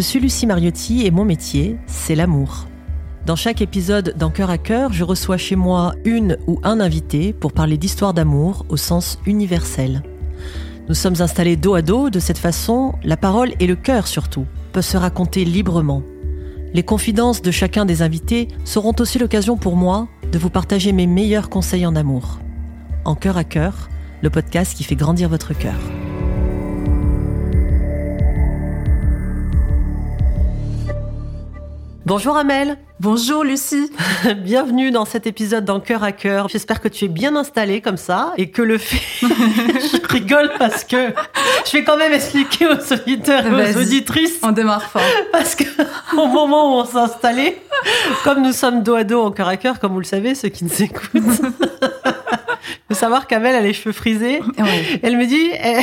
Je suis Lucie Mariotti et mon métier, c'est l'amour. Dans chaque épisode d'En cœur à cœur, je reçois chez moi une ou un invité pour parler d'histoire d'amour au sens universel. Nous sommes installés dos à dos, de cette façon, la parole et le cœur surtout peuvent se raconter librement. Les confidences de chacun des invités seront aussi l'occasion pour moi de vous partager mes meilleurs conseils en amour. En cœur à cœur, le podcast qui fait grandir votre cœur. Bonjour Amel. Bonjour Lucie. Bienvenue dans cet épisode d'En cœur à cœur. J'espère que tu es bien installée comme ça et que le fait. je rigole parce que je vais quand même expliquer aux auditeurs et aux auditrices. On démarre fort. Parce que au moment où on s'est installé, comme nous sommes dos à dos en cœur à cœur, comme vous le savez, ceux qui nous écoutent. Il faut savoir qu'Amel a les cheveux frisés. Elle me dit eh,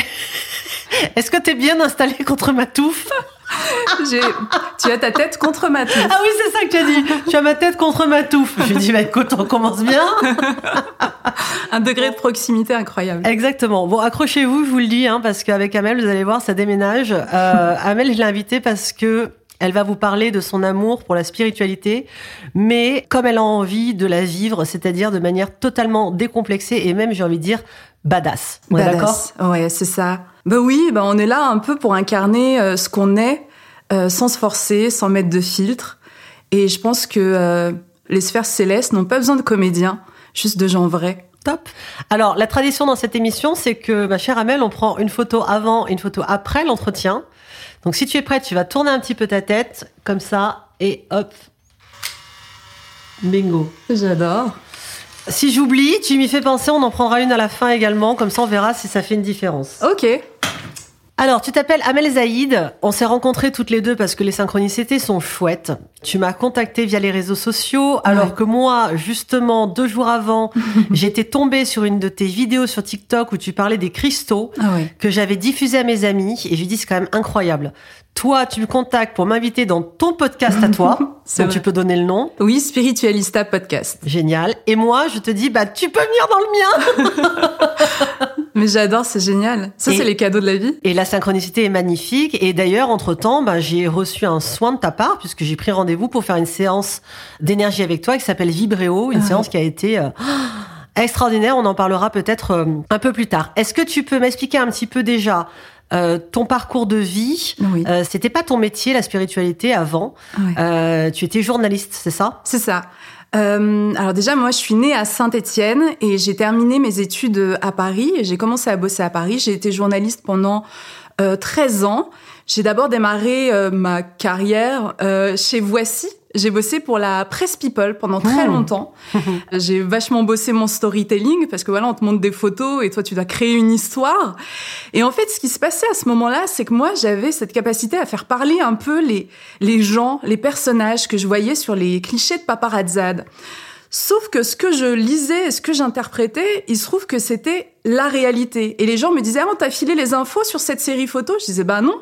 Est-ce que tu es bien installée contre ma touffe? tu as ta tête contre ma touffe. Ah oui, c'est ça que tu as dit. Tu as ma tête contre ma touffe. Je lui dis, bah écoute, on commence bien. Un degré de proximité incroyable. Exactement. Bon, accrochez-vous, je vous le dis, hein, parce qu'avec Amel, vous allez voir, ça déménage. Euh, Amel, je l'ai invitée parce que elle va vous parler de son amour pour la spiritualité, mais comme elle a envie de la vivre, c'est-à-dire de manière totalement décomplexée et même, j'ai envie de dire, badass. On d'accord? Ouais, c'est ça. Bah oui, bah on est là un peu pour incarner euh, ce qu'on est, euh, sans se forcer, sans mettre de filtre. Et je pense que euh, les sphères célestes n'ont pas besoin de comédiens, juste de gens vrais. Top. Alors, la tradition dans cette émission, c'est que, ma chère Amel, on prend une photo avant et une photo après l'entretien. Donc si tu es prête, tu vas tourner un petit peu ta tête, comme ça, et hop. Bingo. J'adore. Si j'oublie, tu m'y fais penser, on en prendra une à la fin également, comme ça on verra si ça fait une différence. Ok. Alors, tu t'appelles Amel Zaïd. On s'est rencontrés toutes les deux parce que les synchronicités sont chouettes. Tu m'as contacté via les réseaux sociaux, alors que moi, justement, deux jours avant, j'étais tombée sur une de tes vidéos sur TikTok où tu parlais des cristaux ah que j'avais diffusé à mes amis et j'ai dit c'est quand même incroyable. Toi, tu me contactes pour m'inviter dans ton podcast à toi. donc tu peux donner le nom. Oui, Spiritualista Podcast. Génial. Et moi, je te dis, bah, tu peux venir dans le mien. Mais j'adore, c'est génial. Ça, c'est les cadeaux de la vie. Et la synchronicité est magnifique. Et d'ailleurs, entre-temps, bah, j'ai reçu un soin de ta part, puisque j'ai pris rendez-vous pour faire une séance d'énergie avec toi qui s'appelle Vibréo, une ah. séance qui a été... Euh, extraordinaire, on en parlera peut-être euh, un peu plus tard. Est-ce que tu peux m'expliquer un petit peu déjà euh, ton parcours de vie, oui. euh, c'était pas ton métier, la spiritualité avant. Euh, tu étais journaliste, c'est ça? C'est ça. Euh, alors déjà, moi, je suis née à Saint-Étienne et j'ai terminé mes études à Paris. J'ai commencé à bosser à Paris. J'ai été journaliste pendant 13 ans. J'ai d'abord démarré ma carrière chez Voici, j'ai bossé pour la Presse People pendant très oh. longtemps. J'ai vachement bossé mon storytelling parce que voilà, on te montre des photos et toi tu dois créer une histoire. Et en fait, ce qui se passait à ce moment-là, c'est que moi j'avais cette capacité à faire parler un peu les les gens, les personnages que je voyais sur les clichés de paparazzade. Sauf que ce que je lisais, ce que j'interprétais, il se trouve que c'était la réalité. Et les gens me disaient, ah, t'as filé les infos sur cette série photo? Je disais, bah non.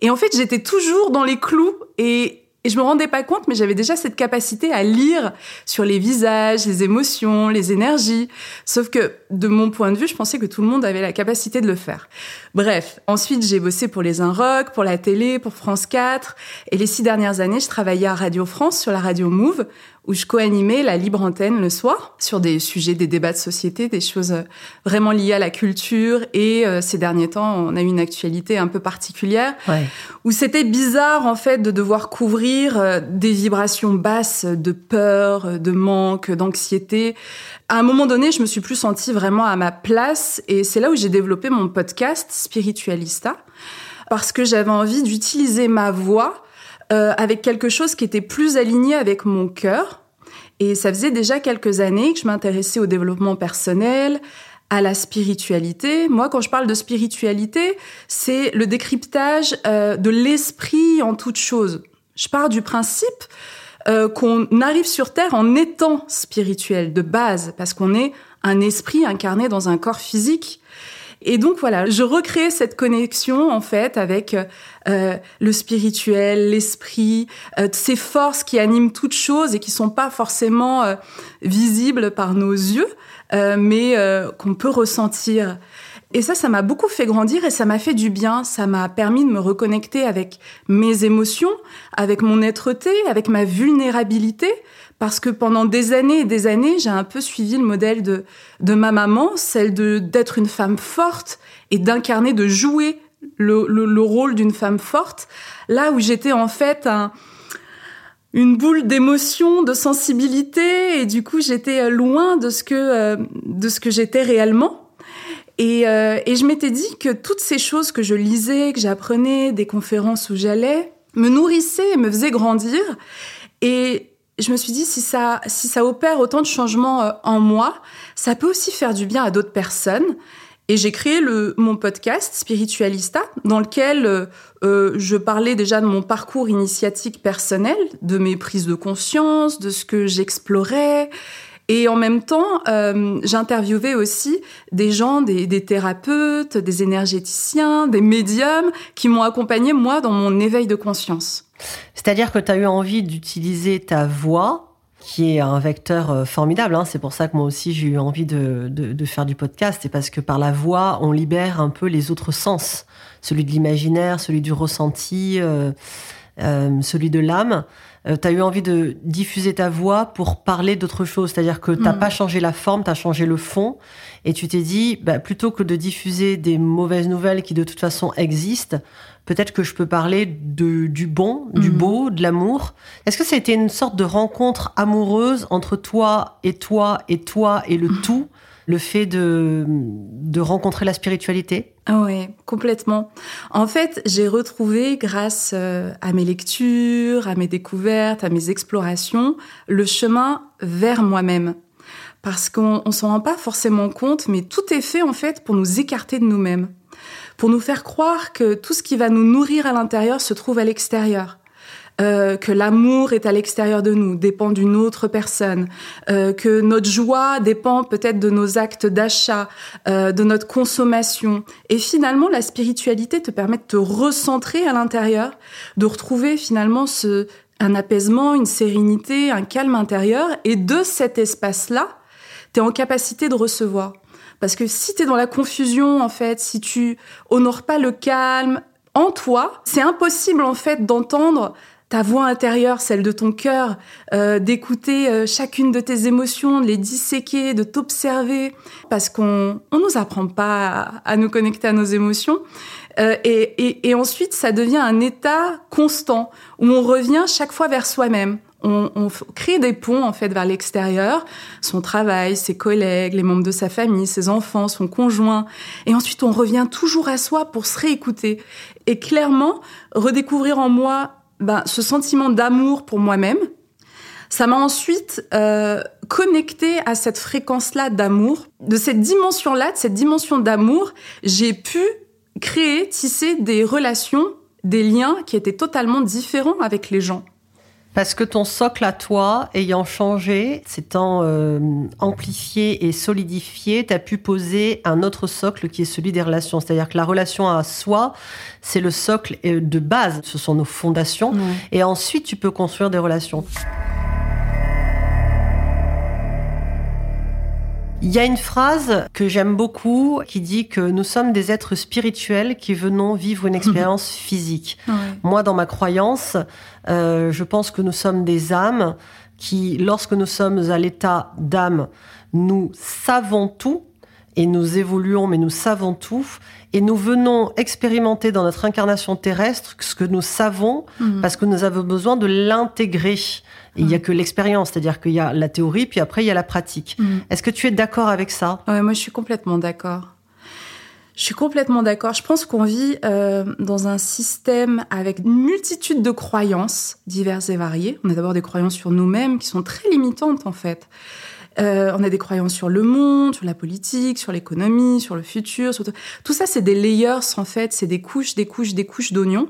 Et en fait, j'étais toujours dans les clous et, je me rendais pas compte, mais j'avais déjà cette capacité à lire sur les visages, les émotions, les énergies. Sauf que, de mon point de vue, je pensais que tout le monde avait la capacité de le faire. Bref. Ensuite, j'ai bossé pour les Inrocks, pour la télé, pour France 4. Et les six dernières années, je travaillais à Radio France sur la radio Move, où je co-animais la libre antenne le soir sur des sujets, des débats de société, des choses euh, vraiment liées à la culture. Et euh, ces derniers temps, on a eu une actualité un peu particulière où c'était bizarre en fait de devoir couvrir euh, des vibrations basses de peur, de manque, d'anxiété. À un moment donné, je me suis plus sentie vraiment à ma place et c'est là où j'ai développé mon podcast Spiritualista parce que j'avais envie d'utiliser ma voix euh, avec quelque chose qui était plus aligné avec mon cœur. Et ça faisait déjà quelques années que je m'intéressais au développement personnel, à la spiritualité. Moi, quand je parle de spiritualité, c'est le décryptage euh, de l'esprit en toute chose. Je pars du principe euh, qu'on arrive sur Terre en étant spirituel de base, parce qu'on est un esprit incarné dans un corps physique. Et donc voilà, je recréais cette connexion en fait avec euh, le spirituel, l'esprit, euh, ces forces qui animent toute chose et qui sont pas forcément euh, visibles par nos yeux, mais qu'on peut ressentir. Et ça, ça m'a beaucoup fait grandir et ça m'a fait du bien. Ça m'a permis de me reconnecter avec mes émotions, avec mon êtreté, avec ma vulnérabilité. Parce que pendant des années et des années, j'ai un peu suivi le modèle de, de ma maman, celle d'être une femme forte et d'incarner, de jouer le, le, le rôle d'une femme forte. Là où j'étais en fait un, une boule d'émotion, de sensibilité, et du coup j'étais loin de ce que euh, de ce que j'étais réellement. Et, euh, et je m'étais dit que toutes ces choses que je lisais, que j'apprenais, des conférences où j'allais, me nourrissaient et me faisaient grandir. Et je me suis dit, si ça, si ça opère autant de changements euh, en moi, ça peut aussi faire du bien à d'autres personnes. Et j'ai créé le, mon podcast Spiritualista, dans lequel euh, euh, je parlais déjà de mon parcours initiatique personnel, de mes prises de conscience, de ce que j'explorais. Et en même temps, euh, j'interviewais aussi des gens, des, thérapeutes, des énergéticiens, des médiums qui m'ont accompagné, moi, dans mon éveil de conscience. C'est-à-dire que tu as eu envie d'utiliser ta voix qui est un vecteur euh, formidable. Hein. C'est pour ça que moi aussi j'ai eu envie de, de, faire du podcast. C'est parce que par la voix, on libère un peu les autres sens, celui de l'imaginaire, celui du ressenti, euh, celui de l'âme. Euh, tu as eu envie de diffuser ta voix pour parler d'autre chose. C'est-à-dire que t'as mmh. pas changé la forme, tu as changé le fond. Et tu t'es dit, bah, plutôt que de diffuser des mauvaises nouvelles qui de toute façon existent, peut-être que je peux parler de, du bon, du mmh. beau, de l'amour. Est-ce que ça a été une sorte de rencontre amoureuse entre toi et toi et toi et le mmh. tout, le fait de, de rencontrer la spiritualité? Ah oui, complètement. En fait, j'ai retrouvé, grâce euh, à mes lectures, à mes découvertes, à mes explorations, le chemin vers moi-même. Parce qu'on ne s'en rend pas forcément compte, mais tout est fait en fait pour nous écarter de nous-mêmes pour nous faire croire que tout ce qui va nous nourrir à l'intérieur se trouve à l'extérieur. Euh, que l'amour est à l'extérieur de nous, dépend d'une autre personne, euh, que notre joie dépend peut-être de nos actes d'achat, euh, de notre consommation. Et finalement, la spiritualité te permet de te recentrer à l'intérieur, de retrouver finalement ce, un apaisement, une sérénité, un calme intérieur. Et de cet espace-là, tu es en capacité de recevoir. Parce que si tu es dans la confusion, en fait, si tu honores pas le calme en toi, c'est impossible, en fait, d'entendre ta voix intérieure, celle de ton cœur, euh, d'écouter euh, chacune de tes émotions, de les disséquer, de t'observer, parce qu'on on nous apprend pas à, à, nous connecter à nos émotions. Euh, et, et, et ensuite, ça devient un état constant où on revient chaque fois vers soi-même. On, on, crée des ponts en fait vers l'extérieur, son travail, ses collègues, les membres de sa famille, ses enfants, son conjoint, et ensuite on revient toujours à soi pour se réécouter. Et clairement redécouvrir en moi ben, ce sentiment d'amour pour moi-même. Ça m'a ensuite euh, connecté à cette fréquence-là d'amour, de cette dimension-là, de cette dimension d'amour, j'ai pu créer, tisser des relations, des liens qui étaient totalement différents avec les gens. Parce que ton socle à toi, ayant changé, s'étant euh, amplifié et solidifié, tu as pu poser un autre socle qui est celui des relations. C'est-à-dire que la relation à soi, c'est le socle euh, de base, ce sont nos fondations. Mmh. Et ensuite, tu peux construire des relations. Il y a une phrase que j'aime beaucoup qui dit que nous sommes des êtres spirituels qui venons vivre une expérience physique. Ouais. Moi, dans ma croyance, euh, je pense que nous sommes des âmes qui, lorsque nous sommes à l'état d'âme, nous savons tout et nous évoluons, mais nous savons tout. Et nous venons expérimenter dans notre incarnation terrestre ce que nous savons mmh. parce que nous avons besoin de l'intégrer. Il n'y a que l'expérience, c'est-à-dire qu'il y a la théorie, puis après il y a la pratique. Mmh. Est-ce que tu es d'accord avec ça? Ouais, moi je suis complètement d'accord. Je suis complètement d'accord. Je pense qu'on vit euh, dans un système avec une multitude de croyances diverses et variées. On a d'abord des croyances sur nous-mêmes qui sont très limitantes en fait. Euh, on a des croyances sur le monde, sur la politique, sur l'économie, sur le futur. Sur tout... tout ça, c'est des layers en fait, c'est des couches, des couches, des couches d'oignons.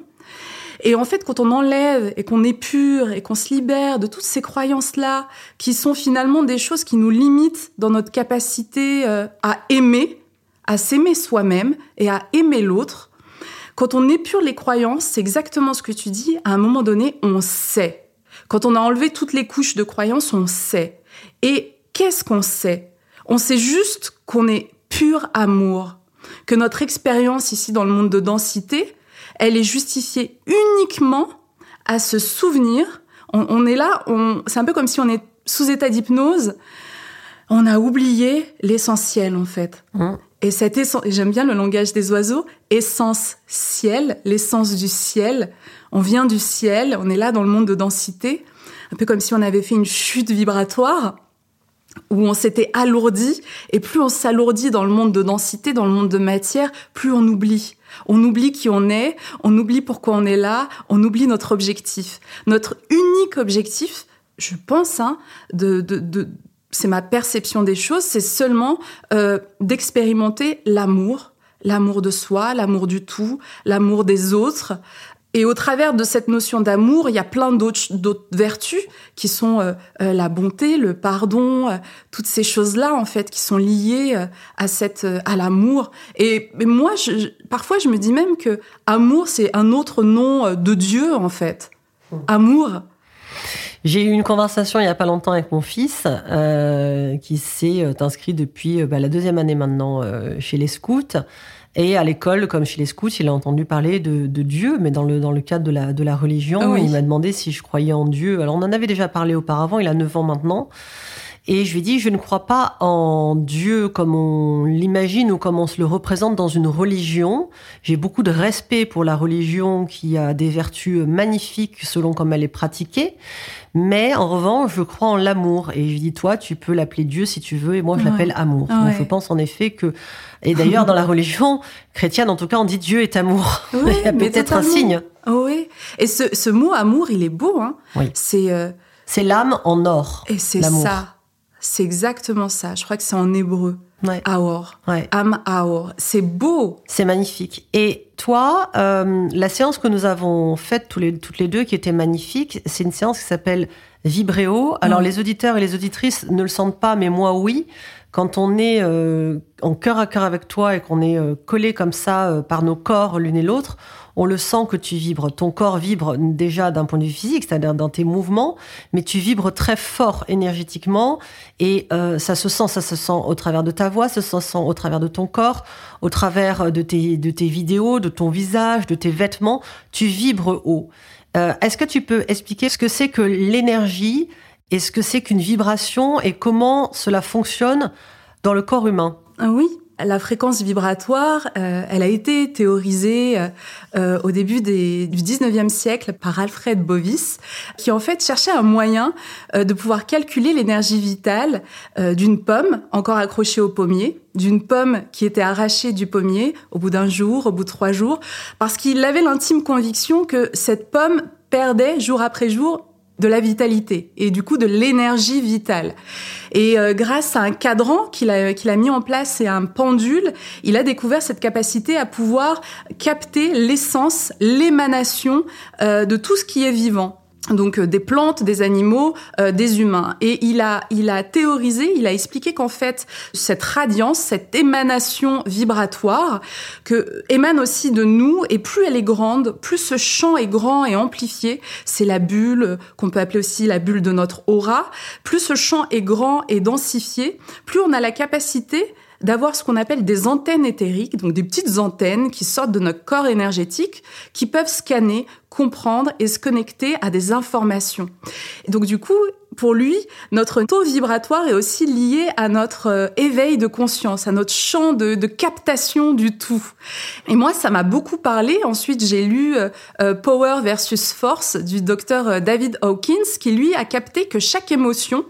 Et en fait, quand on enlève et qu'on pur et qu'on se libère de toutes ces croyances-là, qui sont finalement des choses qui nous limitent dans notre capacité euh, à aimer, à s'aimer soi-même et à aimer l'autre, quand on épure les croyances, c'est exactement ce que tu dis, à un moment donné, on sait. Quand on a enlevé toutes les couches de croyances, on sait. Et qu'est-ce qu'on sait? On sait juste qu'on est pur amour. que notre expérience ici dans le monde de densité, elle est justifiée uniquement à se souvenir. On, est là, c'est un peu comme si on est sous état d'hypnose. On a oublié l'essentiel en fait. Mmh. Et cette essence, j'aime bien le langage des oiseaux, essence ciel, l'essence du ciel. On vient du ciel, on est là dans le monde de densité, un peu comme si on avait fait une chute vibratoire où on s'était alourdi, et plus on s'alourdit dans le monde de densité, dans le monde de matière, plus on oublie. On oublie qui on est, on oublie pourquoi on est là, on oublie notre objectif. Notre unique objectif, je pense, hein, c'est ma perception des choses, c'est seulement euh, d'expérimenter l'amour, l'amour de soi, l'amour du tout, l'amour des autres, et au travers de cette notion d'amour, il y a plein d'autres vertus qui sont euh, euh, la bonté, le pardon, euh, toutes ces choses-là en fait qui sont liées à cette à l'amour. Et, moi, je, parfois, je me dis même que amour, c'est un autre nom de Dieu en fait. Mmh. Amour. J'ai eu une conversation il y a pas longtemps avec mon fils qui s'est inscrit depuis bah, la deuxième année maintenant chez les scouts et à l'école, comme chez les scouts, il a entendu parler de, Dieu, mais dans le, dans le cadre de la, de la religion. Ah il m'a demandé si je croyais en Dieu. Alors on en avait déjà parlé auparavant, il a 9 ans maintenant. Et je lui ai dit, je ne crois pas en Dieu comme on l'imagine ou comme on se le représente dans une religion. J'ai beaucoup de respect pour la religion qui a des vertus magnifiques selon comme elle est pratiquée. Mais en revanche, je crois en l'amour. Et je lui dis, toi, tu peux l'appeler Dieu si tu veux, et moi, je l'appelle amour. Donc, je pense en effet que, et d'ailleurs, dans la religion chrétienne, en tout cas, on dit Dieu est amour. Oui, il y a peut-être un signe. Oui. Et ce, ce, mot amour, il est beau, hein. Oui. C'est, euh, c'est l'âme en or. Et c'est ça. C'est exactement ça. Je crois que c'est en hébreu. Ouais. Aor. Ouais. Am Aor. C'est beau. C'est magnifique. Et toi, euh, la séance que nous avons faite tous les, toutes les deux, qui était magnifique, c'est une séance qui s'appelle Vibréo. Alors les auditeurs et les auditrices ne le sentent pas, mais moi oui. Quand on est euh, en cœur à cœur avec toi et qu'on est euh, collé comme ça euh, par nos corps l'une et l'autre, on le sent que tu vibres. Ton corps vibre déjà d'un point de vue physique, c'est-à-dire dans tes mouvements, mais tu vibres très fort énergétiquement et ça se sent, ça se sent au travers de ta voix, ça se sent au travers de ton corps, au travers de tes, vidéos, de ton visage, de tes vêtements. Tu vibres haut. Est-ce que tu peux expliquer ce que c'est que l'énergie et ce que c'est qu'une vibration et comment cela fonctionne dans le corps humain. Ah Oui, la fréquence vibratoire, euh, elle a été théorisée euh, euh, au début du 19e siècle par Alfred Bovis, qui en fait cherchait un moyen de pouvoir calculer l'énergie vitale d'une pomme encore accrochée au pommier, d'une pomme qui était arrachée du pommier au bout d'un jour, au bout de trois jours, parce qu'il avait l'intime conviction que cette pomme perdait jour après jour de la vitalité et du coup de l'énergie vitale. Et euh, grâce à un cadran qu'il a, qu'il a mis en place et un pendule, il a découvert cette capacité à pouvoir capter l'essence, l'émanation euh, de tout ce qui est vivant donc euh, des plantes, des animaux, euh, des humains. Et il a, il a théorisé, il a expliqué qu'en fait, cette radiance, cette émanation vibratoire, que émane aussi de nous, et plus elle est grande, plus ce champ est grand et amplifié, c'est la bulle, qu'on peut appeler aussi la bulle de notre aura, plus ce champ est grand et densifié, plus on a la capacité d'avoir ce qu'on appelle des antennes éthériques, donc des petites antennes qui sortent de notre corps énergétique, qui peuvent scanner, comprendre et se connecter à des informations. Et donc du coup, pour lui, notre taux vibratoire est aussi lié à notre euh, éveil de conscience, à notre champ de, captation du tout. Et moi, ça m'a beaucoup parlé. Ensuite, j'ai lu euh, euh, Power versus Force du docteur David Hawkins, qui lui a capté que chaque émotion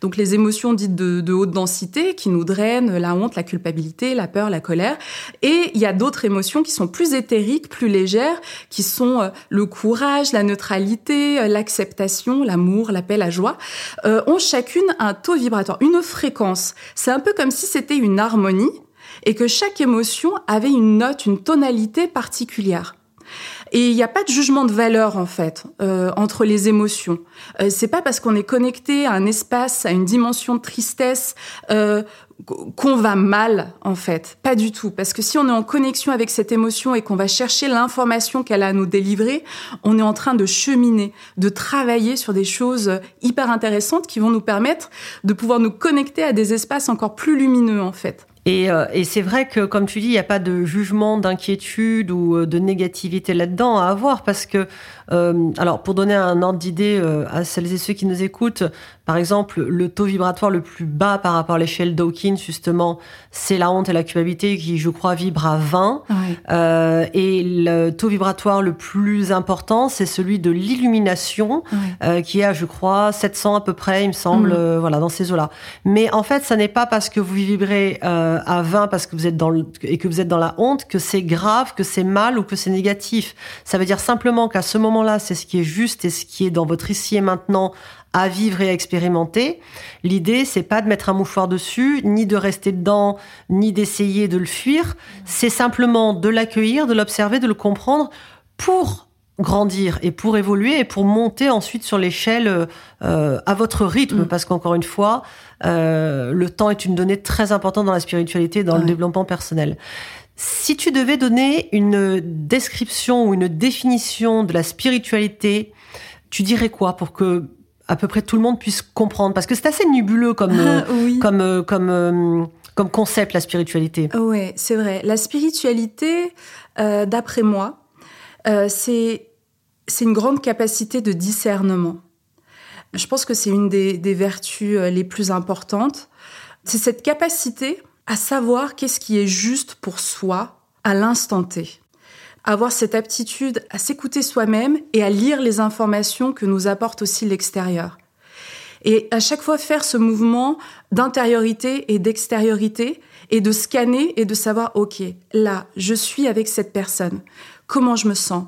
donc les émotions dites de, haute densité qui nous drainent, la honte, la culpabilité, la peur, la colère. Et il y a d'autres émotions qui sont plus éthériques, plus légères, qui sont euh, le courage, la neutralité, euh, l'acceptation, l'amour, la paix, la joie, euh, ont chacune un taux vibratoire, une fréquence. C'est un peu comme si c'était une harmonie et que chaque émotion avait une note, une tonalité particulière. Et il n'y a pas de jugement de valeur en fait euh, entre les émotions. Euh, c'est pas parce qu'on est connecté à un espace, à une dimension de tristesse euh, qu'on va mal en fait. Pas du tout. Parce que si on est en connexion avec cette émotion et qu'on va chercher l'information qu'elle a à nous délivrer, on est en train de cheminer, de travailler sur des choses hyper intéressantes qui vont nous permettre de pouvoir nous connecter à des espaces encore plus lumineux en fait. Et, euh, et c'est vrai que, comme tu dis, il n'y a pas de jugement, d'inquiétude ou euh, de négativité là-dedans à avoir parce que, euh, alors, pour donner un ordre d'idée à celles et ceux qui nous écoutent, par exemple, le taux vibratoire le plus bas par rapport à l'échelle Dawkins, justement, c'est la honte et la culpabilité qui, je crois, vibre à 20. Ouais. Euh, et le taux vibratoire le plus important, c'est celui de l'illumination, euh, qui est à, je crois, 700 à peu près, il me semble, Mhm. euh, voilà, dans ces eaux-là. Mais en fait, ça n'est pas parce que vous vibrez euh, à 20 parce que vous êtes dans le, et que vous êtes dans la honte que c'est grave, que c'est mal ou que c'est négatif. Ça veut dire simplement qu'à ce moment-là, c'est ce qui est juste et ce qui est dans votre ici et maintenant à vivre et à expérimenter. L'idée, c'est pas de mettre un mouchoir dessus, ni de rester dedans, ni d'essayer de le fuir. C'est simplement de l'accueillir, de l'observer, de le comprendre pour grandir et pour évoluer et pour monter ensuite sur l'échelle euh, à votre rythme. Mm. Parce qu'encore une fois, euh, le temps est une donnée très importante dans la spiritualité et dans le développement personnel. Si tu devais donner une description ou une définition de la spiritualité, tu dirais quoi pour que à peu près tout le monde puisse comprendre Parce que c'est assez nébuleux comme, euh, oui. comme, euh, comme, euh, comme concept, la spiritualité. Ouais, c'est vrai. La spiritualité, euh, d'après moi, euh, c'est une grande capacité de discernement. Je pense que c'est une des, des vertus les plus importantes. C'est cette capacité à savoir qu'est-ce qui est juste pour soi à l'instant T. Avoir cette aptitude à s'écouter soi-même et à lire les informations que nous apporte aussi l'extérieur. Et à chaque fois faire ce mouvement d'intériorité et d'extériorité et de scanner et de savoir, OK, là, je suis avec cette personne. Comment je me sens?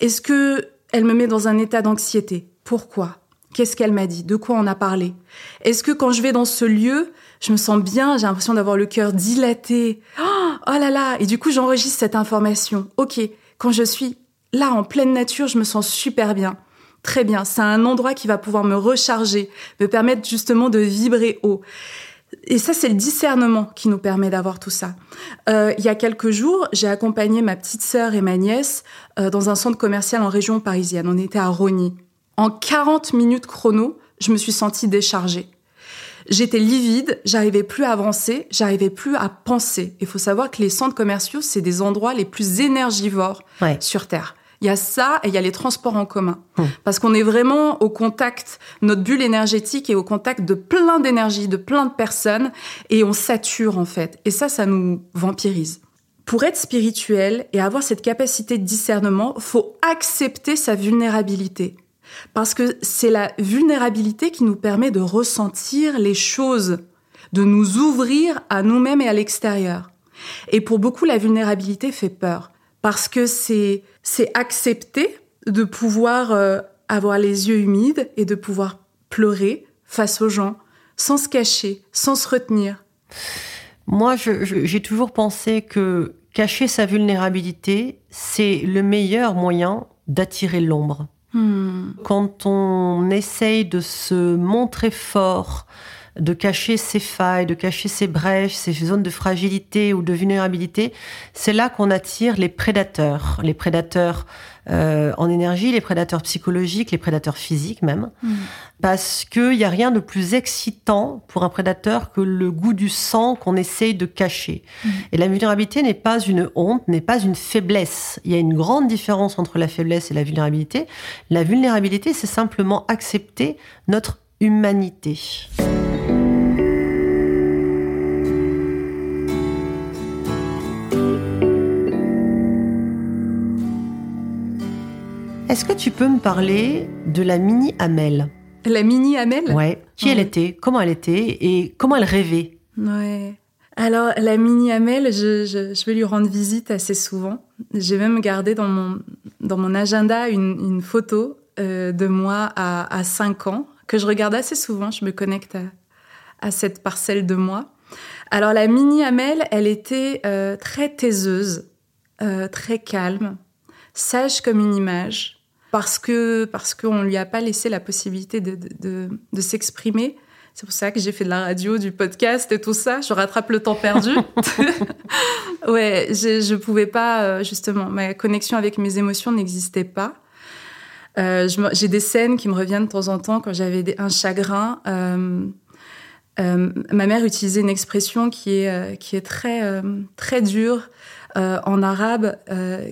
Est-ce que elle me met dans un état d'anxiété? Pourquoi? Qu'est-ce qu'elle m'a dit? De quoi on a parlé? Est-ce que quand je vais dans ce lieu, je me sens bien J'ai l'impression d'avoir le cœur dilaté. Oh, oh là là Et du coup, j'enregistre cette information. OK, quand je suis là en pleine nature, je me sens super bien. Très bien, c'est un endroit qui va pouvoir me recharger, me permettre justement de vibrer haut. Et ça, c'est le discernement qui nous permet d'avoir tout ça. Euh, il y a quelques jours, j'ai accompagné ma petite sœur et ma nièce euh, dans un centre commercial en région parisienne. On était à Rogny. En 40 minutes chrono, je me suis sentie déchargée. J'étais livide, j'arrivais plus à avancer, j'arrivais plus à penser. Il faut savoir que les centres commerciaux, c'est des endroits les plus énergivores Ouais. sur Terre. Il y a ça et il y a les transports en commun. Mmh. Parce qu'on est vraiment au contact, notre bulle énergétique est au contact de plein d'énergie, de plein de personnes, et on sature en fait. Et ça, ça nous vampirise. Pour être spirituel et avoir cette capacité de discernement, faut accepter sa vulnérabilité. Parce que c'est la vulnérabilité qui nous permet de ressentir les choses, de nous ouvrir à nous-mêmes et à l'extérieur. Et pour beaucoup, la vulnérabilité fait peur. Parce que c'est, c'est accepter de pouvoir euh, avoir les yeux humides et de pouvoir pleurer face aux gens, sans se cacher, sans se retenir. Moi, j'ai toujours pensé que cacher sa vulnérabilité, c'est le meilleur moyen d'attirer l'ombre. Hmm. Quand on essaye de se montrer fort, de cacher ses failles, de cacher ses brèches, ses zones de fragilité ou de vulnérabilité, c'est là qu'on attire les prédateurs. Les prédateurs euh, en énergie, les prédateurs psychologiques, les prédateurs physiques même. Hmm. Parce qu'il n'y a rien de plus excitant pour un prédateur que le goût du sang qu'on essaye de cacher. Mhm. Et la vulnérabilité n'est pas une honte, n'est pas une faiblesse. Il y a une grande différence entre la faiblesse et la vulnérabilité. La vulnérabilité, c'est simplement accepter notre humanité. Est-ce que tu peux me parler de la mini Amel? La mini Amel? Ouais. Qui elle était? Comment elle était? Et comment elle rêvait? Ouais. Alors, la mini Amel, je, je, je vais lui rendre visite assez souvent. J'ai même gardé dans mon, dans mon agenda une, une photo euh, de moi à, à 5 ans, que je regarde assez souvent. Je me connecte à, à cette parcelle de moi. Alors, la mini Amel, elle était euh, très taiseuse, euh, très calme, sage comme une image, parce que parce qu'on lui a pas laissé la possibilité de, de, de, de s'exprimer. C'est pour ça que j'ai fait de la radio, du podcast et tout ça. Je rattrape le temps perdu. ouais, je, je pouvais pas, euh, justement, ma connexion avec mes émotions n'existait pas. Euh, j'ai des scènes qui me reviennent de temps en temps quand j'avais un chagrin. Euh, ma mère utilisait une expression qui est, qui est très, très dure en arabe,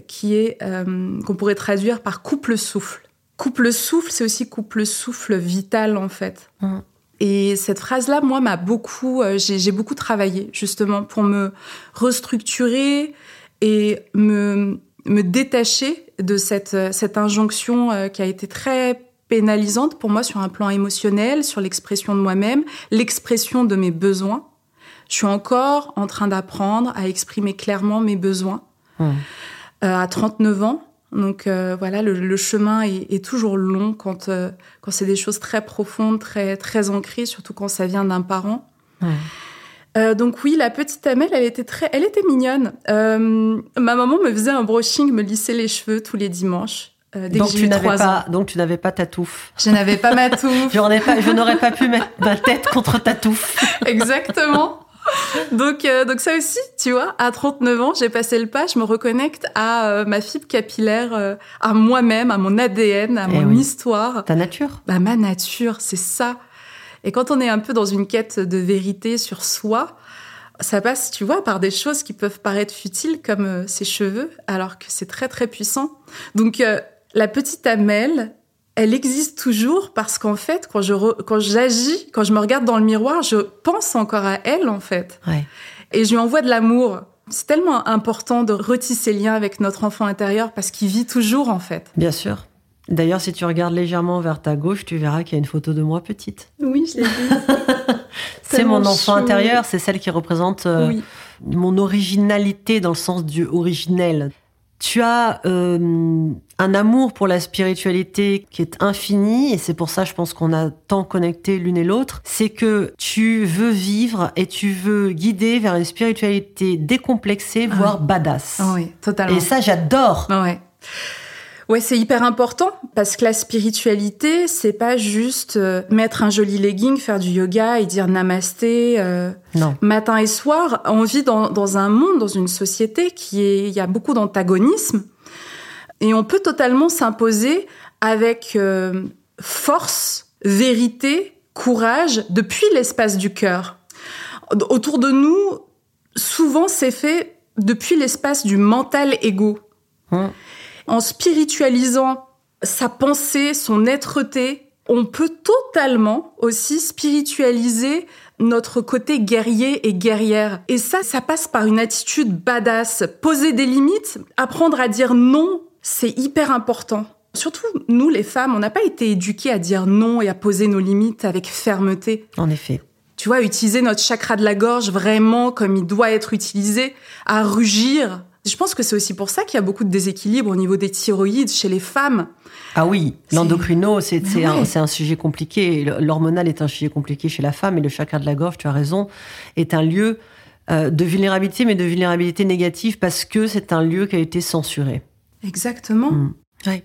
qui est qu'on pourrait traduire par couple souffle. Couple souffle, c'est aussi couple souffle vital en fait. Mmh. Et cette phrase-là, moi, m'a beaucoup, euh, j'ai beaucoup travaillé justement pour me restructurer et me, me détacher de cette, cette injonction euh, qui a été très pénalisante pour moi sur un plan émotionnel, sur l'expression de moi-même, l'expression de mes besoins. Je suis encore en train d'apprendre à exprimer clairement mes besoins. Mmh. Euh, à 39 ans, donc euh, voilà, le, chemin est, toujours long quand, euh, quand c'est des choses très profondes, très, très ancrées, surtout quand ça vient d'un parent. Euh, donc oui, la petite Amel, elle était très, elle était mignonne. ma maman me faisait un brushing, me lissait les cheveux tous les dimanches. dès donc, que tu n'avais pas, donc tu n'avais pas ta touffe. Je n'avais pas ma touffe. je n'aurais pas pu mettre ma tête contre ta touffe. Exactement. donc, euh, donc ça aussi, tu vois, à 39 ans, j'ai passé le pas, je me reconnecte à euh, ma fibre capillaire, euh, à moi-même, à mon ADN, à eh mon histoire. Ta nature bah, Ma nature, c'est ça. Et quand on est un peu dans une quête de vérité sur soi, ça passe, tu vois, par des choses qui peuvent paraître futiles comme ses cheveux, alors que c'est très très puissant. Donc la petite Amel, elle existe toujours parce qu'en fait, quand je quand j'agis, quand je me regarde dans le miroir, je pense encore à elle en fait. Et je lui envoie de l'amour. C'est tellement important de retisser liens avec notre enfant intérieur parce qu'il vit toujours en fait. Bien sûr. D'ailleurs, si tu regardes légèrement vers ta gauche, tu verras qu'il y a une photo de moi petite. Oui, je l'ai vu. c'est mon enfant intérieur, c'est celle qui représente euh, mon originalité dans le sens du originel. Tu as euh, un amour pour la spiritualité qui est infini, et c'est pour ça, je pense qu'on a tant connecté l'une et l'autre. C'est que tu veux vivre et tu veux guider vers une spiritualité décomplexée, ah voire badass. Ah oui, totalement. Et ça, j'adore. Ah ouais. Ouais, c'est hyper important parce que la spiritualité, c'est pas juste euh, mettre un joli legging, faire du yoga et dire namasté euh, matin et soir. On vit dans, dans, un monde, dans une société qui est, il y a beaucoup d'antagonisme et on peut totalement s'imposer avec euh, force, vérité, courage depuis l'espace du cœur. Autour de nous, souvent c'est fait depuis l'espace du mental égo. Hum en spiritualisant sa pensée, son êtreté, on peut totalement aussi spiritualiser notre côté guerrier et guerrière. Et ça, ça passe par une attitude badass. Poser des limites, apprendre à dire non, c'est hyper important. Surtout, nous, les femmes, on n'a pas été éduquées à dire non et à poser nos limites avec fermeté. En effet. Tu vois, utiliser notre chakra de la gorge vraiment comme il doit être utilisé, à rugir, je pense que c'est aussi pour ça qu'il y a beaucoup de déséquilibre au niveau des thyroïdes chez les femmes. Ah oui, l'endocrino, c'est un, sujet compliqué. L'hormonal est un sujet compliqué chez la femme et le chakra de la gorge, tu as raison, est un lieu euh, de vulnérabilité, mais de vulnérabilité négative parce que c'est un lieu qui a été censuré. Exactement. Hmm. Oui.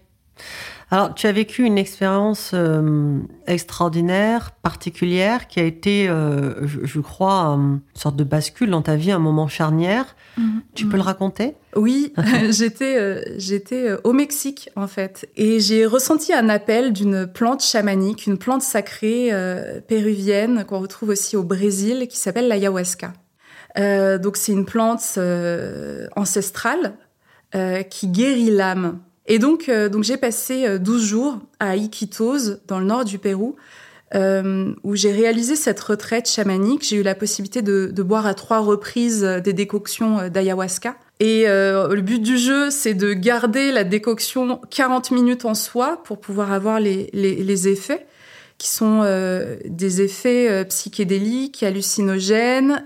Alors, tu as vécu une expérience euh, extraordinaire, particulière, qui a été, euh, je, crois, une sorte de bascule dans ta vie, un moment charnière. Mhm. tu peux le raconter? Oui, j'étais euh, j'étais au Mexique en fait, et j'ai ressenti un appel d'une plante chamanique, une plante sacrée péruvienne qu'on retrouve aussi au Brésil, qui s'appelle l'ayahuasca. donc c'est une plante ancestrale qui guérit l'âme. Et donc, euh, donc j'ai passé 12 euh, jours à Iquitos, dans le nord du Pérou, euh, où j'ai réalisé cette retraite chamanique. J'ai eu la possibilité de, boire à trois reprises des décoctions d'ayahuasca. Et le but du jeu, c'est de garder la décoction 40 minutes en soi pour pouvoir avoir les, les effets qui sont des effets psychédéliques, hallucinogènes,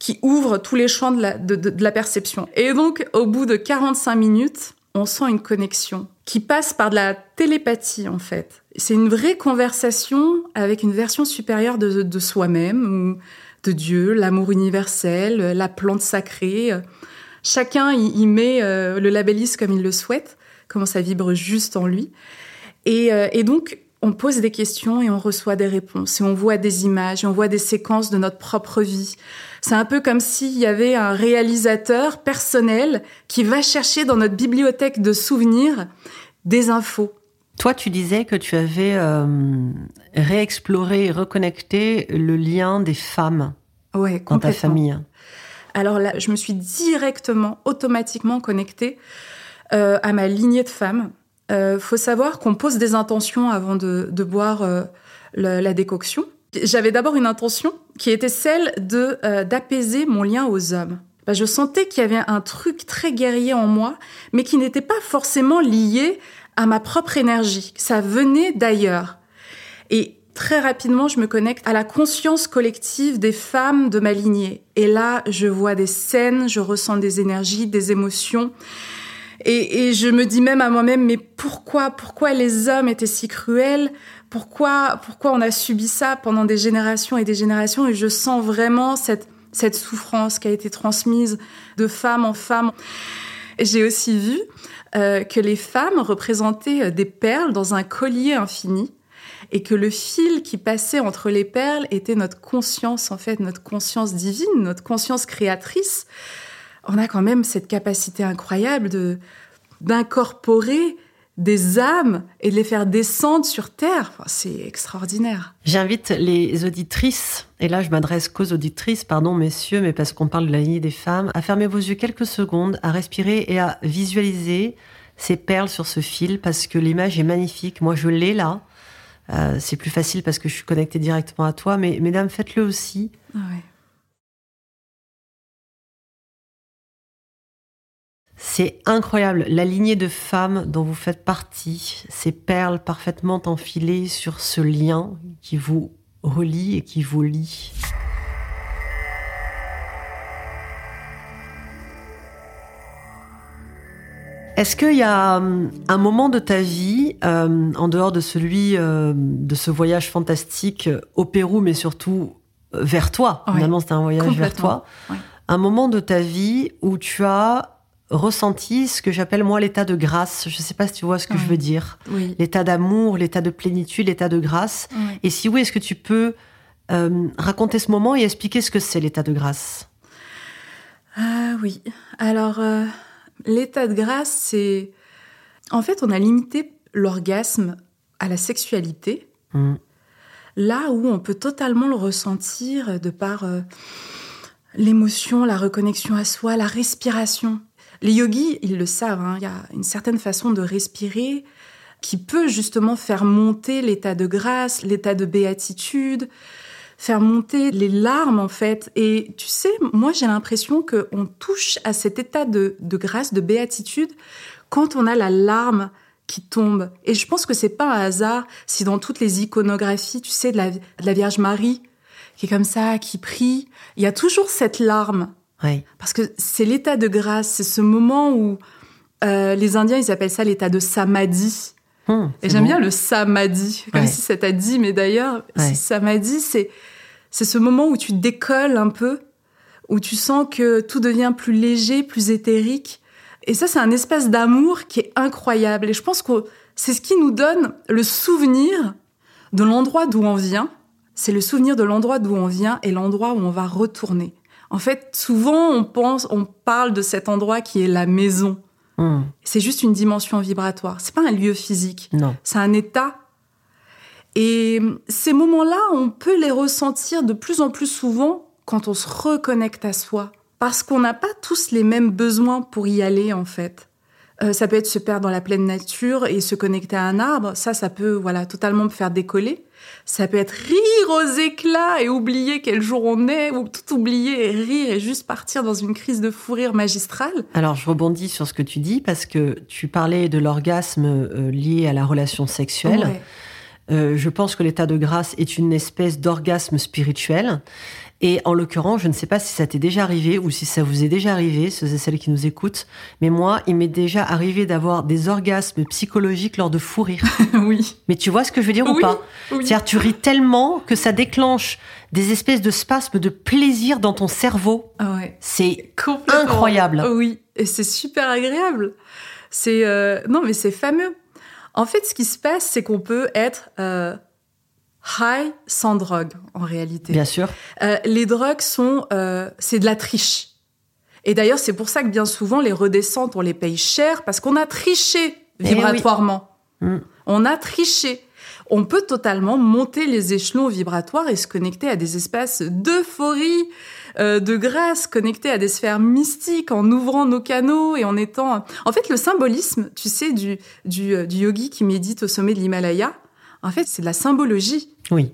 qui ouvrent tous les champs de la, perception. Et donc, au bout de 45 minutes, on sent une connexion qui passe par de la télépathie en fait. C'est une vraie conversation avec une version supérieure de, soi-même, de Dieu, l'amour universel, la plante sacrée. Chacun y, met euh, le labellise comme il le souhaite, comment ça vibre juste en lui. Et, euh, et donc, on pose des questions et on reçoit des réponses. Et on voit des images, et on voit des séquences de notre propre vie. C'est un peu comme s'il y avait un réalisateur personnel qui va chercher dans notre bibliothèque de souvenirs des infos. Toi, tu disais que tu avais euh, réexplorer et reconnecter le lien des femmes ouais, dans ta famille. Alors là, je me suis directement, automatiquement connectée euh, à ma lignée de femmes. Euh, faut savoir qu'on pose des intentions avant de, boire euh, la décoction. J'avais d'abord une intention qui était celle de euh, d'apaiser mon lien aux hommes. Bah, je sentais qu'il y avait un truc très guerrier en moi, mais qui n'était pas forcément lié à ma propre énergie. Ça venait d'ailleurs. Et très rapidement, je me connecte à la conscience collective des femmes de ma lignée. Et là, je vois des scènes, je ressens des énergies, des émotions. Et, je me dis même à moi-même, mais pourquoi, pourquoi les hommes étaient si cruels? Pourquoi, pourquoi on a subi ça pendant des générations et des générations? Et je sens vraiment cette, souffrance qui a été transmise de femme en femme. J'ai aussi vu euh, que les femmes représentaient des perles dans un collier infini et que le fil qui passait entre les perles était notre conscience, en fait, notre conscience divine, notre conscience créatrice. On a quand même cette capacité incroyable de d'incorporer des âmes et de les faire descendre sur Terre. Enfin, c'est extraordinaire. J'invite les auditrices, et là je m'adresse qu'aux auditrices, pardon messieurs, mais parce qu'on parle de la lignée des femmes, à fermer vos yeux quelques secondes, à respirer et à visualiser ces perles sur ce fil, parce que l'image est magnifique. Moi je l'ai là. Euh, c'est plus facile parce que je suis connectée directement à toi, mais mesdames, faites-le aussi. Ouais. C'est incroyable, la lignée de femmes dont vous faites partie, ces perles parfaitement enfilées sur ce lien qui vous relie et qui vous lie. Est-ce qu'il y a hum, un moment de ta vie, euh, en dehors de celui euh, de ce voyage fantastique au Pérou, mais surtout euh, vers toi, Ouais, finalement c'était un voyage vers toi, un moment de ta vie où tu as ressenti ce que j'appelle moi l'état de grâce. Je ne sais pas si tu vois ce que je veux dire. Oui. L'état d'amour, l'état de plénitude, l'état de grâce. Et si oui, est-ce que tu peux euh, raconter ce moment et expliquer ce que c'est l'état de grâce? Ah oui. Alors, euh, l'état de grâce, c'est... En fait, on a limité l'orgasme à la sexualité, Hmm. là où on peut totalement le ressentir de par euh, l'émotion, la reconnexion à soi, la respiration. Les yogis, ils le savent, hein, il y a une certaine façon de respirer qui peut justement faire monter l'état de grâce, l'état de béatitude, faire monter les larmes en fait. Et tu sais, moi j'ai l'impression qu'on touche à cet état de, grâce, de béatitude, quand on a la larme qui tombe. Et je pense que c'est pas un hasard si dans toutes les iconographies, tu sais, de la, de la Vierge Marie, qui est comme ça, qui prie, il y a toujours cette larme. Oui. Parce que c'est l'état de grâce, c'est ce moment où euh, les Indiens, ils appellent ça l'état de samadhi. Hmm, Et j'aime bien le samadhi, comme Ouais. si ça t'a dit, mais d'ailleurs, Ouais. samadhi, c'est c'est ce moment où tu décolles un peu, où tu sens que tout devient plus léger, plus éthérique. Et ça, c'est un espace d'amour qui est incroyable. Et je pense que c'est ce qui nous donne le souvenir de l'endroit d'où on vient. C'est le souvenir de l'endroit d'où on vient et l'endroit où on va retourner. En fait, souvent, on pense, on parle de cet endroit qui est la maison. Hmm, C'est juste une dimension vibratoire. C'est pas un lieu physique. Non. C'est un état. Et ces moments-là, on peut les ressentir de plus en plus souvent quand on se reconnecte à soi. Parce qu'on n'a pas tous les mêmes besoins pour y aller, en fait. Euh, ça peut être se perdre dans la pleine nature et se connecter à un arbre. Ça, ça peut, voilà, totalement me faire décoller. Ça peut être rire aux éclats et oublier quel jour on est, ou tout oublier et rire et juste partir dans une crise de fou rire magistrale. Alors, je rebondis sur ce que tu dis parce que tu parlais de l'orgasme euh, lié à la relation sexuelle. Ouais. Euh, je pense que l'état de grâce est une espèce d'orgasme spirituel. Et en l'occurrence, je ne sais pas si ça t'est déjà arrivé ou si ça vous est déjà arrivé, ceux et celles qui nous écoutent, mais moi, il m'est déjà arrivé d'avoir des orgasmes psychologiques lors de fou rire. oui. Mais tu vois ce que je veux dire ou pas? oui. C'est-à-dire, tu ris tellement que ça déclenche des espèces de spasmes de plaisir dans ton cerveau. Ah ouais. C'est. Incroyable. Oui, et c'est super agréable. C'est euh, non, mais c'est fameux. En fait, ce qui se passe, c'est qu'on peut être euh, high sans drogue en réalité. bien sûr. Euh, les drogues sont, euh, c'est de la triche. Et d'ailleurs, c'est pour ça que bien souvent les redescentes, on les paye cher parce qu'on a triché Eh oui. vibratoirement. Mm. On a triché. on peut totalement monter les échelons vibratoires et se connecter à des espaces d'euphorie, euh, de grâce, connecter à des sphères mystiques en ouvrant nos canaux et en étant... En fait, le symbolisme, tu sais, du, du, du yogi qui médite au sommet de l'Himalaya, en fait, c'est de la symbologie. Oui.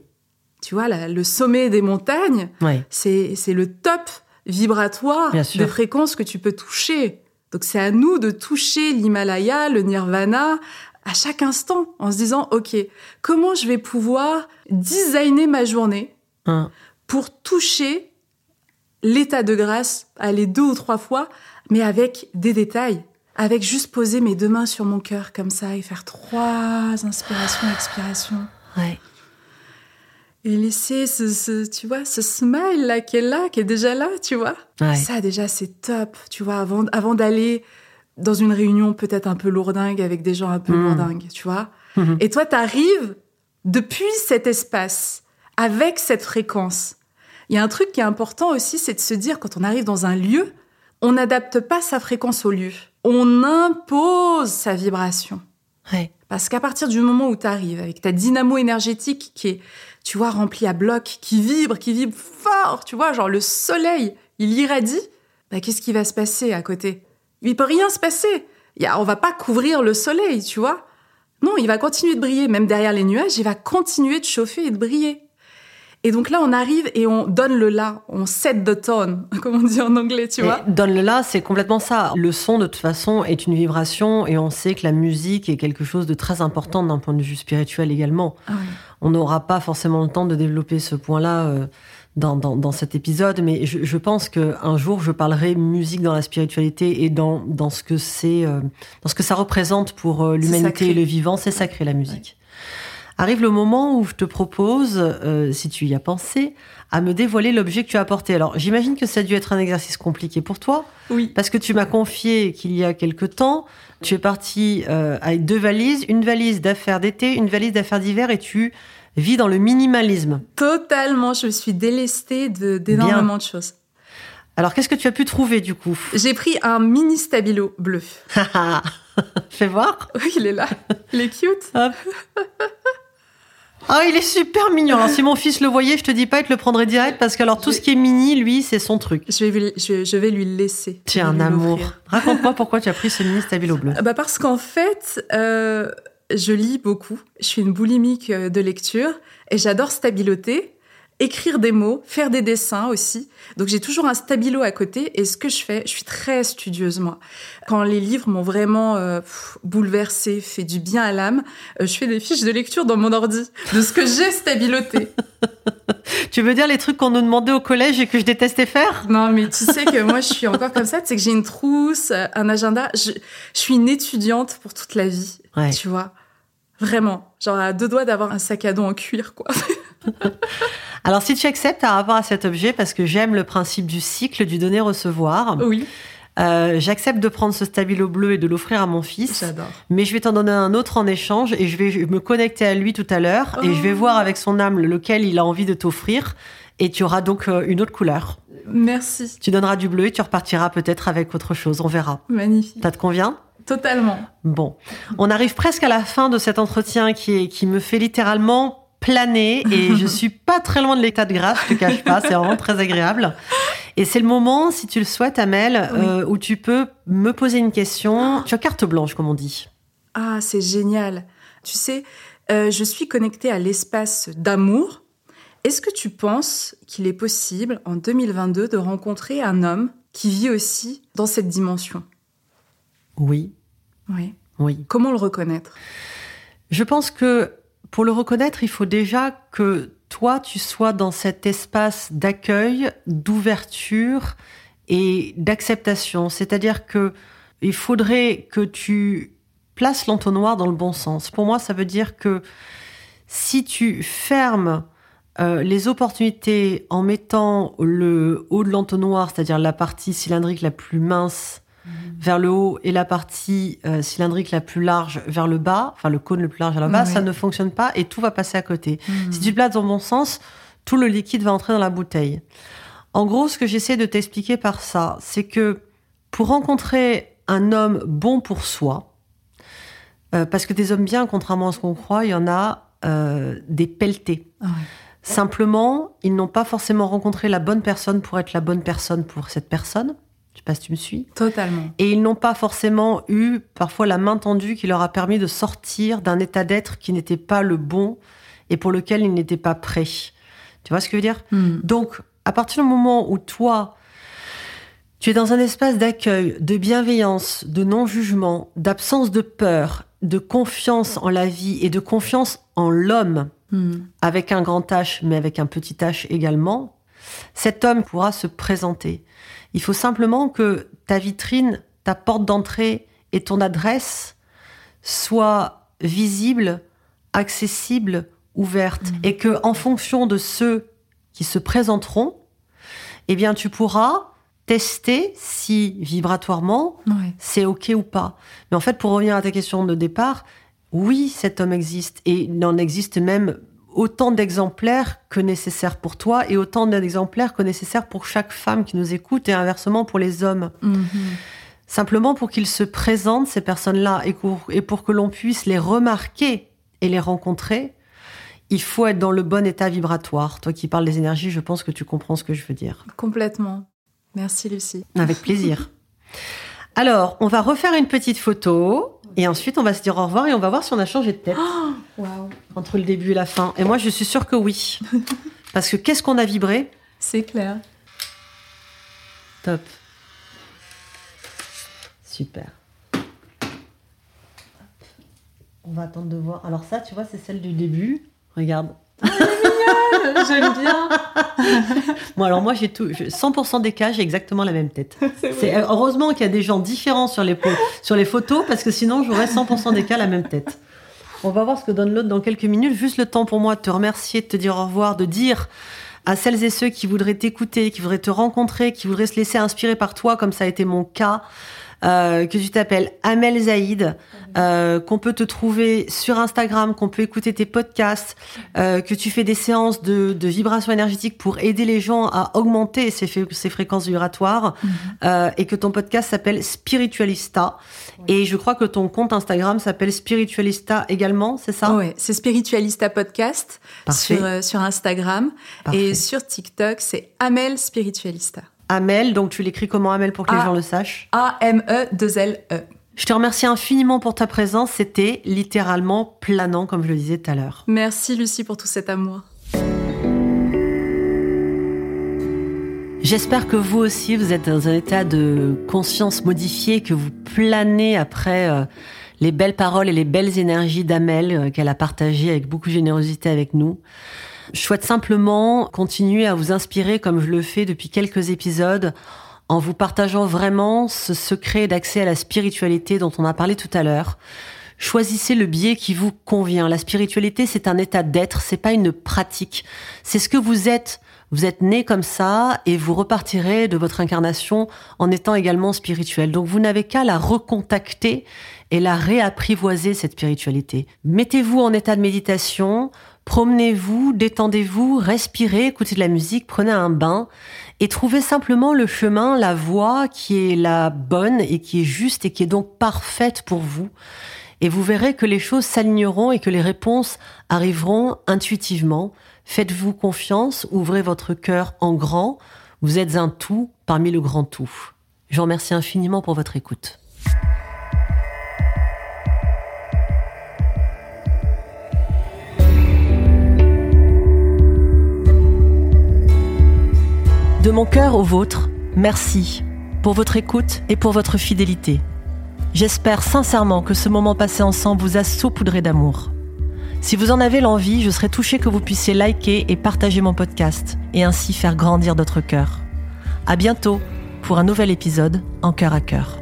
Tu vois, la- le sommet des montagnes, Oui. c'est c'est le top vibratoire de fréquences que tu peux toucher. Donc c'est à nous de toucher l'Himalaya, le Nirvana, à chaque instant, en se disant, OK, comment je vais pouvoir designer ma journée Hein. pour toucher l'état de grâce, aller deux ou trois fois, mais avec des détails, avec juste poser mes deux mains sur mon cœur comme ça et faire trois inspirations, expirations. Ouais. Et laisser ce, ce- tu vois, ce smile là qui est là, qui est déjà là, tu vois. Ouais. Ça déjà c'est top, tu vois, avant, avant d'aller dans une réunion peut-être un peu lourdingue avec des gens un peu Mm. lourdingues, tu vois. Mhm. Et toi, t'arrives depuis cet espace, avec cette fréquence. Il y a un truc qui est important aussi, c'est de se dire quand on arrive dans un lieu, on n'adapte pas sa fréquence au lieu. On impose sa vibration. Ouais. Parce qu'à partir du moment où tu arrives avec ta dynamo énergétique qui est, tu vois, remplie à bloc, qui vibre, qui vibre fort, tu vois, genre le soleil, il irradie, bah, qu'est-ce qui va se passer à côté? Il peut rien se passer. Y a, on va pas couvrir le soleil, tu vois? Non, il va continuer de briller, même derrière les nuages, il va continuer de chauffer et de briller. Et donc là, on arrive et on donne le là, on set the tone, comme on dit en anglais, tu Et vois. Donne-le là, c'est complètement ça. Le son, de toute façon, est une vibration et on sait que la musique est quelque chose de très important d'un point de vue spirituel également. Ah oui. On n'aura pas forcément le temps de développer ce point-là euh, dans, dans, dans cet épisode, mais je, je pense qu'un jour, je parlerai musique dans la spiritualité et dans, dans, ce, que c'est, euh, dans ce que ça représente pour euh, l'humanité et le vivant. C'est sacré, la musique. Arrive le moment où je te propose, euh, si tu y as pensé, à me dévoiler l'objet que tu as apporté. Alors, j'imagine que ça a dû être un exercice compliqué pour toi. Oui. Parce que tu m'as confié qu'il y a quelque temps, tu es parti euh, avec deux valises, une valise d'affaires d'été, une valise d'affaires d'hiver, et tu vis dans le minimalisme. Totalement, je me suis délestée de- d'énormément de choses. Alors qu'est-ce que tu as pu trouver du coup? J'ai pris un mini stabilo bleu. Fais voir. Oui, il est là. Il est cute. Hop. Ah, il est super mignon. Alors si mon fils le voyait, je te dis pas, il te le prendrait direct parce que alors tout ce qui est mini, lui, c'est son truc. Je vais, lui- je, je vais lui laisser. Tu es un amour. Raconte-moi pourquoi tu as pris ce mini stabilo bleu. Bah parce qu'en fait, euh, je lis beaucoup. Je suis une boulimique euh, de lecture et j'adore stabiloter, écrire des mots, faire des dessins aussi. Donc j'ai toujours un stabilo à côté et ce que je fais, je suis très studieuse moi. Quand les livres m'ont vraiment euh, bouleversée, fait du bien à l'âme, euh, je fais des fiches de lecture dans mon ordi de ce que j'ai stabiloté. Tu veux dire les trucs qu'on nous demandait au collège et que je détestais faire? Non, mais tu sais que moi, je suis encore comme ça. Tu sais que j'ai une trousse, euh, un agenda. Je, je suis une étudiante pour toute la vie. Ouais. Tu vois Vraiment. Genre à deux doigts d'avoir un sac à dos en cuir, quoi. Alors si tu acceptes par rapport à cet objet, parce que j'aime le principe du cycle, du donner-recevoir, Oui, euh, j'accepte de prendre ce stabilo bleu et de l'offrir à mon fils. j'adore. Mais je vais t'en donner un autre en échange et je vais me connecter à lui tout à l'heure et je vais Oh. voir avec son âme lequel il a envie de t'offrir et tu auras donc euh, une autre couleur. Merci. Tu donneras du bleu et tu repartiras peut-être avec autre chose, on verra. Magnifique. Ça te convient? Totalement. Bon, on arrive presque à la fin de cet entretien qui, est, qui me fait littéralement planer et je suis pas très loin de l'état de grâce, je te cache pas, c'est vraiment très agréable. Et c'est le moment, si tu le souhaites, Amel, Oui. euh, où tu peux me poser une question. Tu as carte blanche, comme on dit. Ah, c'est génial. Tu sais, euh, je suis connectée à l'espace d'amour. Est-ce que tu penses qu'il est possible, en 2022, de rencontrer un homme qui vit aussi dans cette dimension? Oui, Oui. oui. Comment le reconnaître? Je pense que pour le reconnaître, il faut déjà que toi, tu sois dans cet espace d'accueil, d'ouverture et d'acceptation. C'est-à-dire que il faudrait que tu places l'entonnoir dans le bon sens. Pour moi, ça veut dire que si tu fermes euh, les opportunités en mettant le haut de l'entonnoir, c'est-à-dire la partie cylindrique la plus mince vers le haut et la partie euh, cylindrique la plus large vers le bas, enfin le cône le plus large vers le bas, ça ne fonctionne pas et tout va passer à côté. Hmm. Si tu places dans bon sens, tout le liquide va entrer dans la bouteille. En gros, ce que j'essaie de t'expliquer par ça, c'est que pour rencontrer un homme bon pour soi, euh, parce que des hommes bien, contrairement à ce qu'on croit, il y en a euh, des pelletés. Ah ouais. Simplement, ils n'ont pas forcément rencontré la bonne personne pour être la bonne personne pour cette personne. Pas si tu me suis. Totalement. Et ils n'ont pas forcément eu parfois la main tendue qui leur a permis de sortir d'un état d'être qui n'était pas le bon et pour lequel ils n'étaient pas prêts. Tu vois ce que je veux dire? Hmm. Donc, à partir du moment où toi, tu es dans un espace d'accueil, de bienveillance, de non-jugement, d'absence de peur, de confiance en la vie et de confiance en l'homme, Hmm. avec un grand H, mais avec un petit H également, cet homme pourra se présenter. Il faut simplement que ta vitrine, ta porte d'entrée et ton adresse soient visibles, accessibles, ouvertes, et que en fonction de ceux qui se présenteront, eh bien, tu pourras tester si vibratoirement c'est OK ou pas. Mais en fait, pour revenir à ta question de départ, oui, cet homme existe et il en existe même autant d'exemplaires que nécessaire pour toi et autant d'exemplaires que nécessaire pour chaque femme qui nous écoute et inversement pour les hommes. Mhm. Simplement pour qu'ils se présentent, ces personnes-là, et pour que l'on puisse les remarquer et les rencontrer, il faut être dans le bon état vibratoire. Toi qui parles des énergies, je pense que tu comprends ce que je veux dire. Complètement. Merci Lucie. Avec plaisir. Alors, on va refaire une petite photo et ensuite on va se dire au revoir et on va voir si on a changé de tête Waouh. entre le début et la fin. Et moi, je suis sûre que oui. Parce que qu'est-ce qu'on a vibré? C'est clair. Top. Super. On va attendre de voir. Alors ça, tu vois, c'est celle du début. Regarde. J'aime bien. Bon, alors moi, j'ai tout. j'ai 100% des cas, j'ai exactement la même tête. C'est heureusement qu'il y a des gens différents sur les, sur les photos parce que sinon j'aurais 100% des cas la même tête. On va voir ce que donne l'autre dans quelques minutes. Juste le temps pour moi de te remercier, de te dire au revoir, de dire à celles et ceux qui voudraient t'écouter, qui voudraient te rencontrer, qui voudraient se laisser inspirer par toi, comme ça a été mon cas, euh, que tu t'appelles Amel Zaïd, euh, qu'on peut te trouver sur Instagram, qu'on peut écouter tes podcasts, euh, que tu fais des séances de, de vibration énergétique pour aider les gens à augmenter ces, fréquences vibratoires, euh, et que ton podcast s'appelle Spiritualista. Et je crois que ton compte Instagram s'appelle Spiritualista également, c'est ça? Ouais, c'est Spiritualista Podcast Parfait. sur, sur Instagram. Parfait. Et sur TikTok, c'est Amel Spiritualista. Amel, donc tu l'écris comment Amel pour que les gens le sachent? A-M-E-2-L-E. Je te remercie infiniment pour ta présence. C'était littéralement planant, comme je le disais tout à l'heure. Merci Lucie pour tout cet amour. J'espère que vous aussi, vous êtes dans un état de conscience modifié, que vous planez après euh, les belles paroles et les belles énergies d'Amel euh, qu'elle a partagées avec beaucoup de générosité avec nous. Je souhaite simplement continuer à vous inspirer comme je le fais depuis quelques épisodes en vous partageant vraiment ce secret d'accès à la spiritualité dont on a parlé tout à l'heure. Choisissez le biais qui vous convient. La spiritualité, c'est un état d'être, c'est pas une pratique. C'est ce que vous êtes. Vous êtes né comme ça et vous repartirez de votre incarnation en étant également spirituel. Donc vous n'avez qu'à la recontacter et la réapprivoiser, cette spiritualité. Mettez-vous en état de méditation, promenez-vous, détendez-vous, respirez, écoutez de la musique, prenez un bain et trouvez simplement le chemin, la voie qui est la bonne et qui est juste et qui est donc parfaite pour vous. Et vous verrez que les choses s'aligneront et que les réponses arriveront intuitivement. Faites-vous confiance, ouvrez votre cœur en grand. Vous êtes un tout parmi le grand tout. Je vous remercie infiniment pour votre écoute. De mon cœur au vôtre, merci pour votre écoute et pour votre fidélité. J'espère sincèrement que ce moment passé ensemble vous a saupoudré d'amour. Si vous en avez l'envie, je serais touchée que vous puissiez liker et partager mon podcast et ainsi faire grandir notre cœur. À bientôt pour un nouvel épisode en cœur à cœur.